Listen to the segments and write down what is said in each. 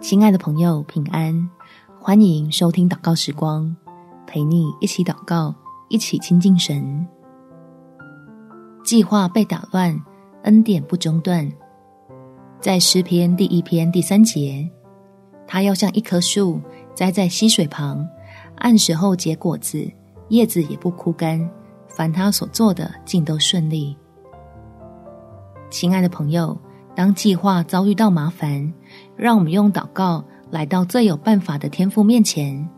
亲爱的朋友，平安！欢迎收听祷告时光，陪你一起祷告，一起亲近神。计划被打乱，恩典不中断。在诗篇第一篇第三节，他要像一棵树栽在溪水旁，按时候结果子，叶子也不枯干。凡他所做的，尽都顺利。亲爱的朋友，当计划遭遇到麻烦，让我们用祷告来到最有办法的天父面前，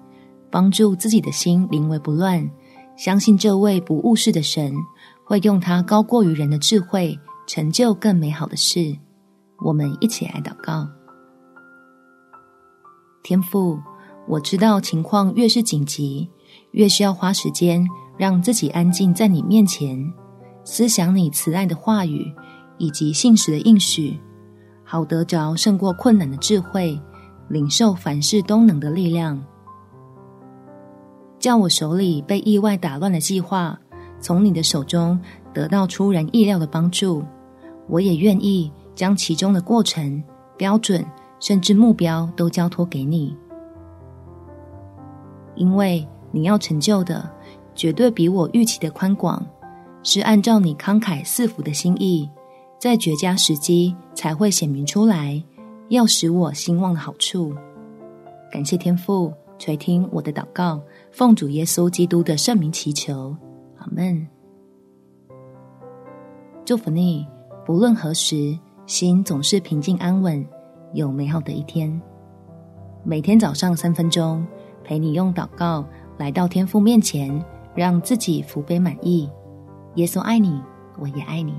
帮助自己的心临危不乱。相信这位不误事的神会用他高过于人的智慧，成就更美好的事。我们一起来祷告。天父，我知道情况越是紧急，越需要花时间让自己安静在你面前，思想你慈爱的话语。以及信实的应许，好得着胜过困难的智慧，领受凡事都能的力量，叫我手里被意外打乱的计划，从你的手中得到出人意料的帮助。我也愿意将其中的过程、标准，甚至目标都交托给你，因为你要成就的，绝对比我预期的宽广，是按照你慷慨赐福的心意。在绝佳时机才会显明出来，要使我兴旺的好处。感谢天父垂听我的祷告，奉主耶稣基督的圣名祈求，阿门。祝福你，不论何时，心总是平静安稳，有美好的一天。每天早上三分钟，陪你用祷告来到天父面前，让自己福杯满溢。耶稣爱你，我也爱你。